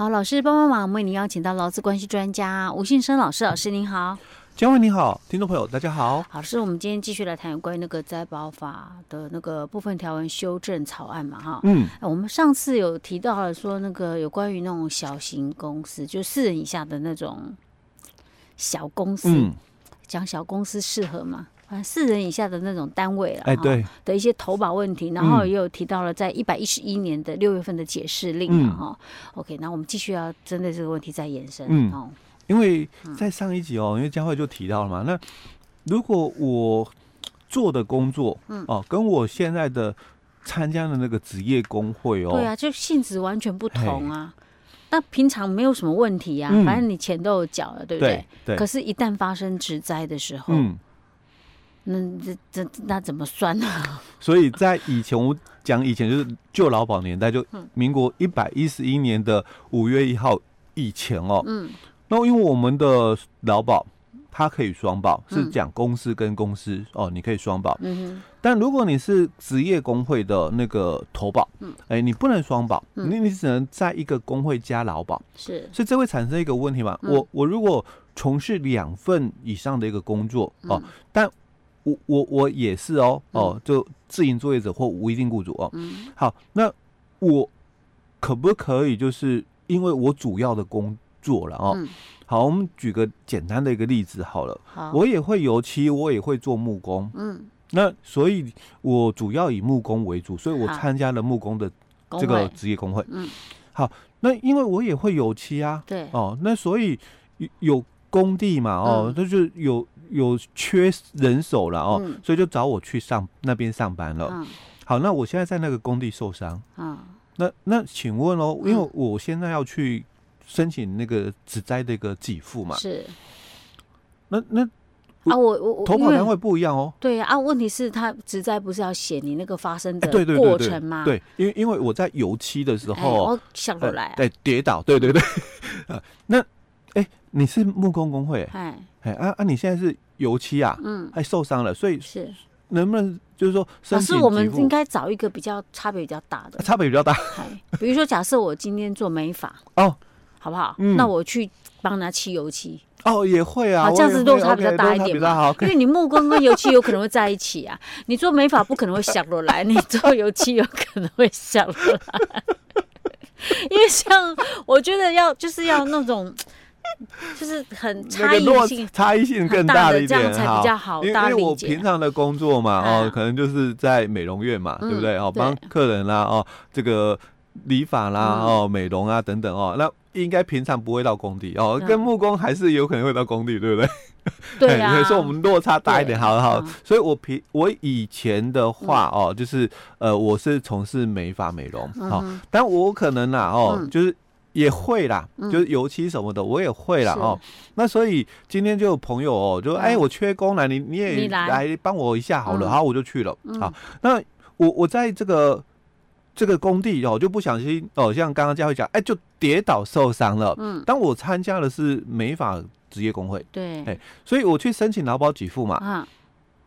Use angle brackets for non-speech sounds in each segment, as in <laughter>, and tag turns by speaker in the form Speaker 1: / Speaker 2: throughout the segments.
Speaker 1: 好，老师帮帮忙，我们为您邀请到劳资关系专家吴信生老师，老师您好。
Speaker 2: 嘉惠你好，听众朋友大家好。
Speaker 1: 好，是我们今天继续来谈有关于那个灾保法的那个部分条文修正草案嘛，哈。嗯。我们上次有提到了说那个有关于那种小型公司，就四人以下的那种小公司，讲、嗯、小公司适合吗？啊，四人以下的那种单位了，哎，对的一些投保问题，然后也有提到了在一百一十一年的六月份的解释令嘛，哈、嗯。OK，那我们继续要针对这个问题再延伸，嗯。哦
Speaker 2: 因为在上一集哦，因为佳慧就提到了嘛，那如果我做的工作，嗯哦，跟我现在的参加的那个职业工会哦，
Speaker 1: 对啊，就性质完全不同啊。那平常没有什么问题啊，反正你钱都有缴了，对不对？对。可是，一旦发生职灾的时候，嗯，那这这那怎么算呢？<laughs>
Speaker 2: 所以在以前我讲以前就是旧劳保年代，就民国一百一十一年的五月一号以前哦，嗯。那因为我们的劳保，它可以双保，是讲公司跟公司、嗯、哦，你可以双保。嗯哼。但如果你是职业工会的那个投保，嗯，哎、欸，你不能双保，你、嗯、你只能在一个工会加劳保。是。所以这会产生一个问题嘛？嗯、我我如果从事两份以上的一个工作哦，嗯、但我我我也是哦哦，就自营作业者或无一定雇主哦。嗯。好，那我可不可以就是因为我主要的工作了哦，嗯、好，我们举个简单的一个例子好了。好，我也会油漆，我也会做木工。嗯，那所以，我主要以木工为主，所以我参加了木工的这个职业工会。嗯，好，那因为我也会油漆啊。对。哦，那所以有工地嘛，哦，那、嗯、就有有缺人手了哦，嗯、所以就找我去上那边上班了。嗯。好，那我现在在那个工地受伤。嗯。那那请问哦，因为我现在要去。申请那个职灾的一个给付嘛？是。那那啊，我我我投保单位不一样哦。
Speaker 1: 对呀啊，问题是他职灾不是要写你那个发生的过程吗？
Speaker 2: 对，因为因为我在油漆的时候，
Speaker 1: 我想不来，
Speaker 2: 对，跌倒，对对对。<laughs> 啊，那哎，你是木工工会？哎哎啊啊，你现在是油漆啊？嗯，还受伤了，所以是能不能就是说，
Speaker 1: 可是我们应该找一个比较差别比较大的，
Speaker 2: 差别比较大。
Speaker 1: 比如说，假设我今天做美发哦。好不好？嗯，那我去帮他漆油漆
Speaker 2: 哦，也会啊。
Speaker 1: 这样子落差比较大一点嘛，因为你木工跟油漆有可能会在一起啊。<laughs> 你做美发不可能会想落来，<laughs> 你做油漆有可能会想落来。<laughs> 因为像我觉得要就是要那种，<laughs> 就是很差异性，
Speaker 2: 差异性更大的一点，
Speaker 1: 这样才比较好。
Speaker 2: 因为我平常的工作嘛，哦，可能就是在美容院嘛，对不对？哦，帮客人啦，哦，这个理发啦，哦，美容啊等等哦，那。应该平常不会到工地哦，跟木工还是有可能会到工地，对不对？
Speaker 1: 对啊，<laughs>
Speaker 2: 所以我们落差大一点，好好。所以我平我以前的话哦，就是呃，我是从事美发美容，好，但我可能啦哦，就是也会啦，就是油漆什么的我也会啦哦。那所以今天就有朋友哦，就哎，我缺工了，你你也来帮我一下好了，好，我就去了。好，那我我在这个。这个工地哦，就不小心哦，像刚刚嘉惠讲，哎，就跌倒受伤了。嗯，但我参加的是美法职业工会，对，哎，所以我去申请劳保给付嘛。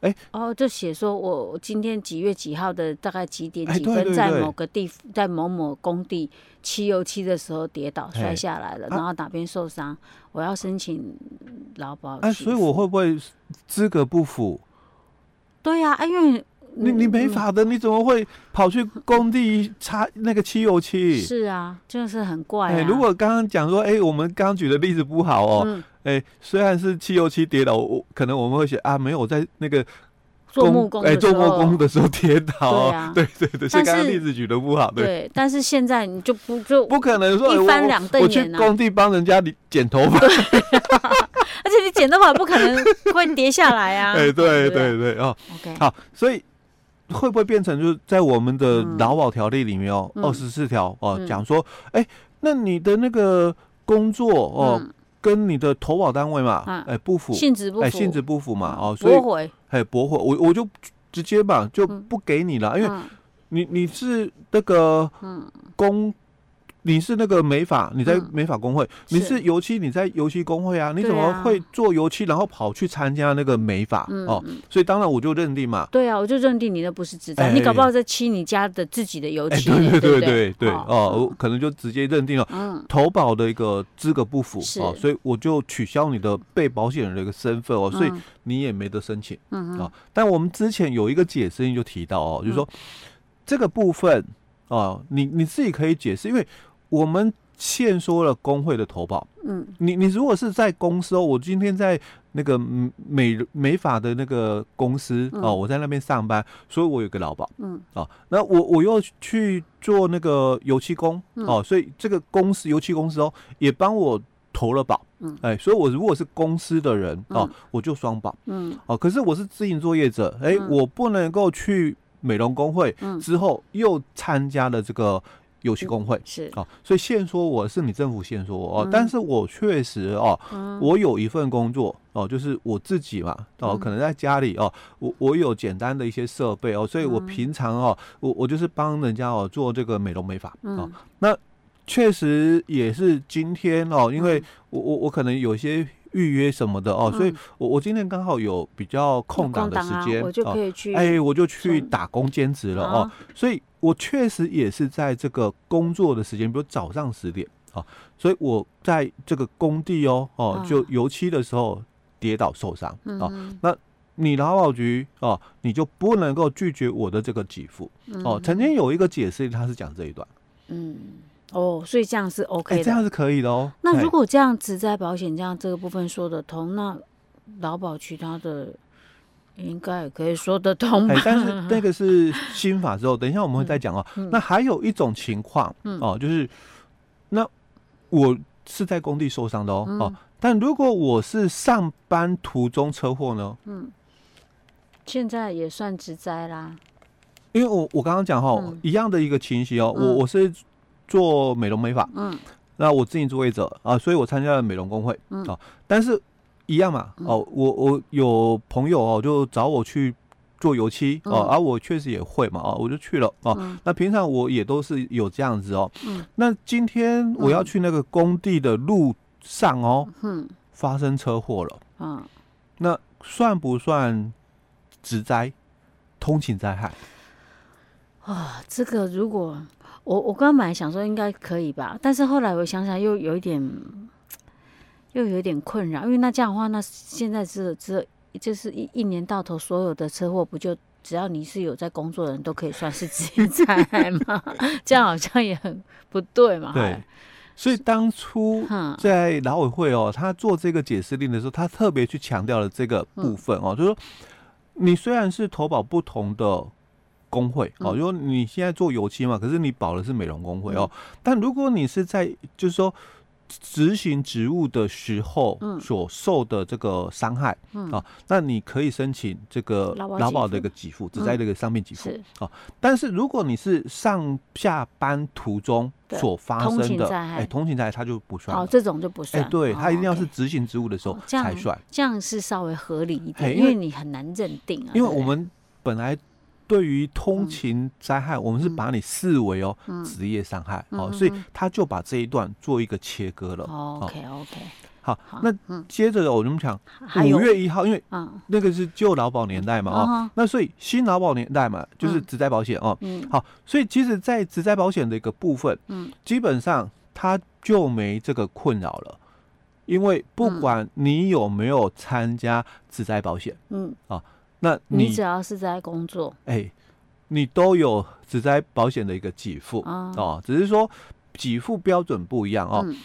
Speaker 2: 啊，哎，
Speaker 1: 哦，就写说我今天几月几号的大概几点几分，在某个地，在某某工地漆油漆的时候跌倒摔下来了，然后哪边受伤，我要申请劳保。
Speaker 2: 哎，所以我会不会资格不符？
Speaker 1: 对呀，哎，因为。
Speaker 2: 你你没法的，你怎么会跑去工地擦那个漆油漆？
Speaker 1: 是啊，就是很怪啊。
Speaker 2: 哎，如果刚刚讲说，哎，我们刚刚举的例子不好哦。哎，虽然是汽油漆跌倒，我可能我们会写啊，没有在那个
Speaker 1: 做木工
Speaker 2: 哎做木工的时候跌倒。对对对，所以刚刚例子举的不好。对，
Speaker 1: 但是现在你就不就
Speaker 2: 不可能说
Speaker 1: 一翻两瞪眼，
Speaker 2: 我去工地帮人家剪头发，<laughs>
Speaker 1: 而且你剪头发不可能会跌下来啊。
Speaker 2: 哎，对对对哦。OK，好，所以。会不会变成就是在我们的劳保条例里面哦，二十四条哦，讲说，哎，那你的那个工作哦，跟你的投保单位嘛，哎不符，
Speaker 1: 性质不符，
Speaker 2: 哎性质不符嘛，哦，所以，驳回，哎驳回，我我就直接嘛就不给你了，因为你你是那个工你是那个美法，你在美法工会；你是油漆，你在油漆工会啊。你怎么会做油漆，然后跑去参加那个美法哦？所以当然我就认定嘛。
Speaker 1: 对啊，我就认定你那不是职灾，你搞不好在漆你家的自己的油漆。
Speaker 2: 对对对对对哦，我可能就直接认定了投保的一个资格不符哦，所以我就取消你的被保险人的一个身份哦，所以你也没得申请嗯啊。但我们之前有一个解释就提到哦，就是说这个部分哦，你你自己可以解释，因为。我们限缩了工会的投保。嗯，你你如果是在公司哦，我今天在那个美美法的那个公司哦，我在那边上班，所以我有个劳保。嗯，哦，那我我又去做那个油漆工哦，所以这个公司油漆公司哦也帮我投了保。嗯，哎，所以我如果是公司的人哦，我就双保。嗯，哦，可是我是自营作业者，哎，我不能够去美容工会之后又参加了这个。油漆工会。是。哦，所以现说我是你政府现说我哦，但是我确实哦，我有一份工作哦，就是我自己嘛哦，可能在家里哦，我我有简单的一些设备哦，所以我平常哦，我我就是帮人家哦做这个美容美发哦，那确实也是今天哦，因为我我我可能有些预约什么的哦，所以我我今天刚好有比较空档的时间，
Speaker 1: 我就可以去
Speaker 2: 哎，我就去打工兼职了哦，所以。我确实也是在这个工作的时间，比如早上十点啊，所以我在这个工地哦哦，就油漆的时候跌倒受伤啊。那你劳保局哦，你就不能够拒绝我的这个给付哦。曾经有一个解释，他是讲这一段。
Speaker 1: 嗯，哦，所以这样是 OK 的，
Speaker 2: 这样是可以的哦。
Speaker 1: 那如果这样子在保险这样这个部分说得通，那劳保其他的。应该也可以说得通吧，
Speaker 2: 但是 <laughs> 那个是新法之后，等一下我们会再讲哦。那还有一种情况哦，就是那我是在工地受伤的哦哦，但如果我是上班途中车祸呢？嗯，
Speaker 1: 现在也算职灾啦。
Speaker 2: 因为我我刚刚讲哈，一样的一个情形哦，我我是做美容美发，嗯，那我自己作业者啊，所以我参加了美容工会，嗯，但是。一样嘛，哦，我我有朋友哦，就找我去做油漆哦，而我确实也会嘛，哦，我就去了哦。那平常我也都是有这样子哦。那今天我要去那个工地的路上哦，发生车祸了。嗯，那算不算职灾、通勤灾害？
Speaker 1: 啊，这个如果我我刚刚本来想说应该可以吧，但是后来我想想又有一点。又有点困扰，因为那这样的话，那现在是这就是一一年到头所有的车祸，不就只要你是有在工作的人都可以算是职业灾害吗？<laughs> 这样好像也很不对嘛。
Speaker 2: 对，所以当初 <laughs> 在劳委会哦，他做这个解释令的时候，他特别去强调了这个部分哦，就是说你虽然是投保不同的工会哦，就说你现在做油漆嘛，可是你保的是美容工会哦，但如果你是在就是说。执行职务的时候所受的这个伤害，嗯啊，那你可以申请这个劳保的一个给付，只在这个伤病给付啊。但是如果你是上下班途中所发生的，哎，通勤灾害它就不算。
Speaker 1: 哦，这种就不算。
Speaker 2: 哎，对，它一定要是执行职务的时候才算。
Speaker 1: 这样是稍微合理一点，因为你很难认定啊。
Speaker 2: 因为我们本来。对于通勤灾害，我们是把你视为哦职业伤害哦，所以他就把这一段做一个切割了。
Speaker 1: OK OK，
Speaker 2: 好，那接着我们讲五月一号，因为那个是旧劳保年代嘛哦，那所以新劳保年代嘛就是职灾保险哦。好，所以其实，在职灾保险的一个部分，基本上他就没这个困扰了，因为不管你有没有参加职灾保险，嗯。啊。那你，
Speaker 1: 你只要是在工作，
Speaker 2: 哎、欸，你都有只在保险的一个给付哦，哦，只是说给付标准不一样哦。嗯、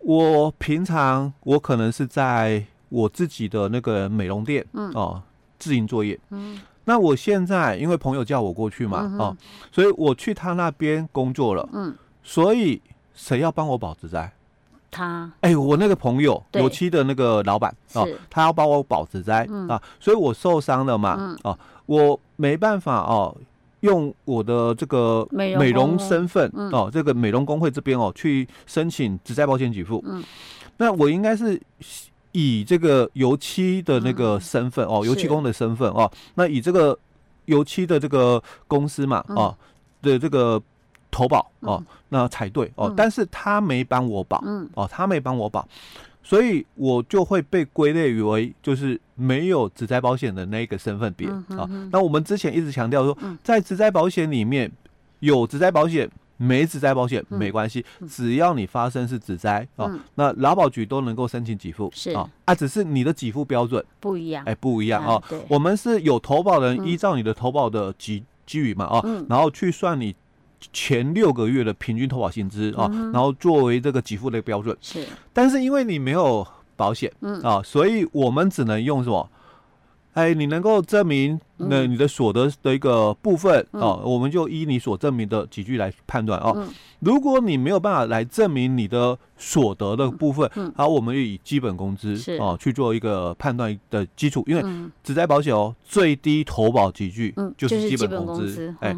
Speaker 2: 我平常我可能是在我自己的那个美容店，嗯、哦，自营作业。嗯，那我现在因为朋友叫我过去嘛，嗯、哦，所以我去他那边工作了。嗯，所以谁要帮我保职灾？
Speaker 1: 他。
Speaker 2: 哎，我那个朋友油漆的那个老板哦，他要帮我保职灾啊，所以我受伤了嘛啊，我没办法哦，用我的这个美容身份哦，这个美容工会这边哦去申请职灾保险给付。嗯，那我应该是以这个油漆的那个身份哦，油漆工的身份哦，那以这个油漆的这个公司嘛哦的这个。投保哦，那才对哦，但是他没帮我保，哦，他没帮我保，所以我就会被归类为就是没有职灾保险的那个身份别啊。那我们之前一直强调说，在职灾保险里面有职灾保险。没职灾保险没关系，只要你发生是职灾哦，那劳保局都能够申请给付是。啊，啊，只是你的给付标准
Speaker 1: 不一样，
Speaker 2: 哎，不一样啊。我们是有投保人依照你的投保的给给予嘛啊，然后去算你前六个月的平均投保薪资啊，然后作为这个给付的标准是。但是因为你没有保险啊，所以我们只能用什么？哎，你能够证明那你的所得的一个部分啊，我们就依你所证明的几句来判断哦。如果你没有办法来证明你的所得的部分，好，我们就以基本工资啊去做一个判断的基础。因为只在保险哦，最低投保几句就是基本工资。哎，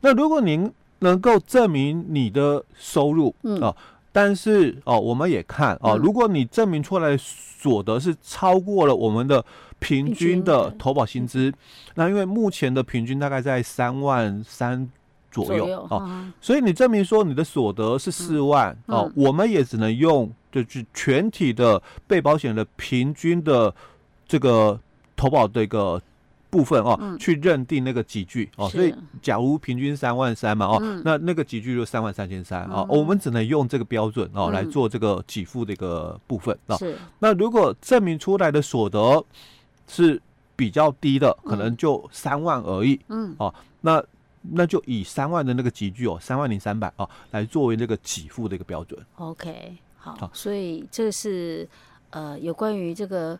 Speaker 2: 那如果您能够证明你的收入哦，但是哦，我们也看哦，如果你证明出来所得是超过了我们的。平均的投保薪资，那因为目前的平均大概在三万三左右哦，所以你证明说你的所得是四万哦，我们也只能用就是全体的被保险的平均的这个投保的一个部分哦，去认定那个给据哦，所以假如平均三万三嘛哦，那那个给据就三万三千三啊，我们只能用这个标准哦来做这个给付的一个部分哦。那如果证明出来的所得是比较低的，可能就三万而已。嗯，哦，那那就以三万的那个给据哦，三万零三百哦，来作为那个给付的一个标准。
Speaker 1: OK，好，好，所以这是呃有关于这个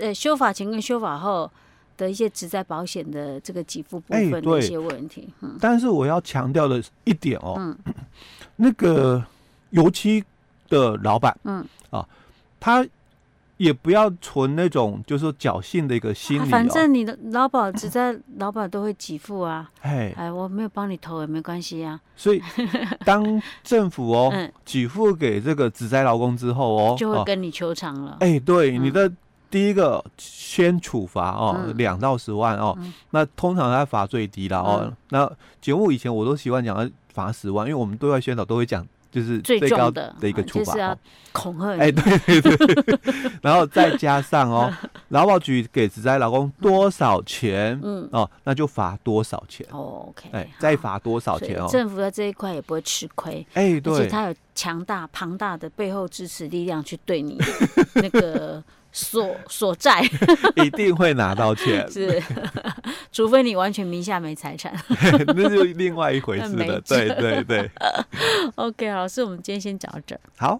Speaker 1: 呃修法前跟修法后的一些职在保险的这个给付部分的一些问题。嗯，
Speaker 2: 但是我要强调的一点哦，嗯，那个油漆的老板，嗯，啊，他。也不要存那种就是说侥幸的一个心理，哦，
Speaker 1: 反正你的劳保只在劳保都会给付啊。哎，哎，我没有帮你投也没关系啊。
Speaker 2: 所以当政府哦 <laughs> 给付给这个职灾劳工之后哦，
Speaker 1: 就会跟你求偿了。
Speaker 2: 哎，对，你的第一个先处罚哦，两到十万哦，那通常他罚最低了哦。那节目以前我都习惯讲罚十万，因为我们对外宣导都会讲。就是最高的一个处罚，
Speaker 1: 恐吓。
Speaker 2: 哎，对对对，<laughs> 然后再加上哦，<laughs> 劳保局给职灾老公多少钱，嗯哦，那就罚多少钱。
Speaker 1: OK，
Speaker 2: 哎，再罚多少钱哦？
Speaker 1: 政府在这一块也不会吃亏，哎，对，而且他有强大庞大的背后支持力量去对你那个。所所在 <laughs>
Speaker 2: 一定会拿到钱，<laughs>
Speaker 1: 是，除非你完全名下没财产，<laughs>
Speaker 2: 那就另外一回事了。对对对，对，OK，
Speaker 1: 老师，我们今天先讲到这儿。
Speaker 2: 好。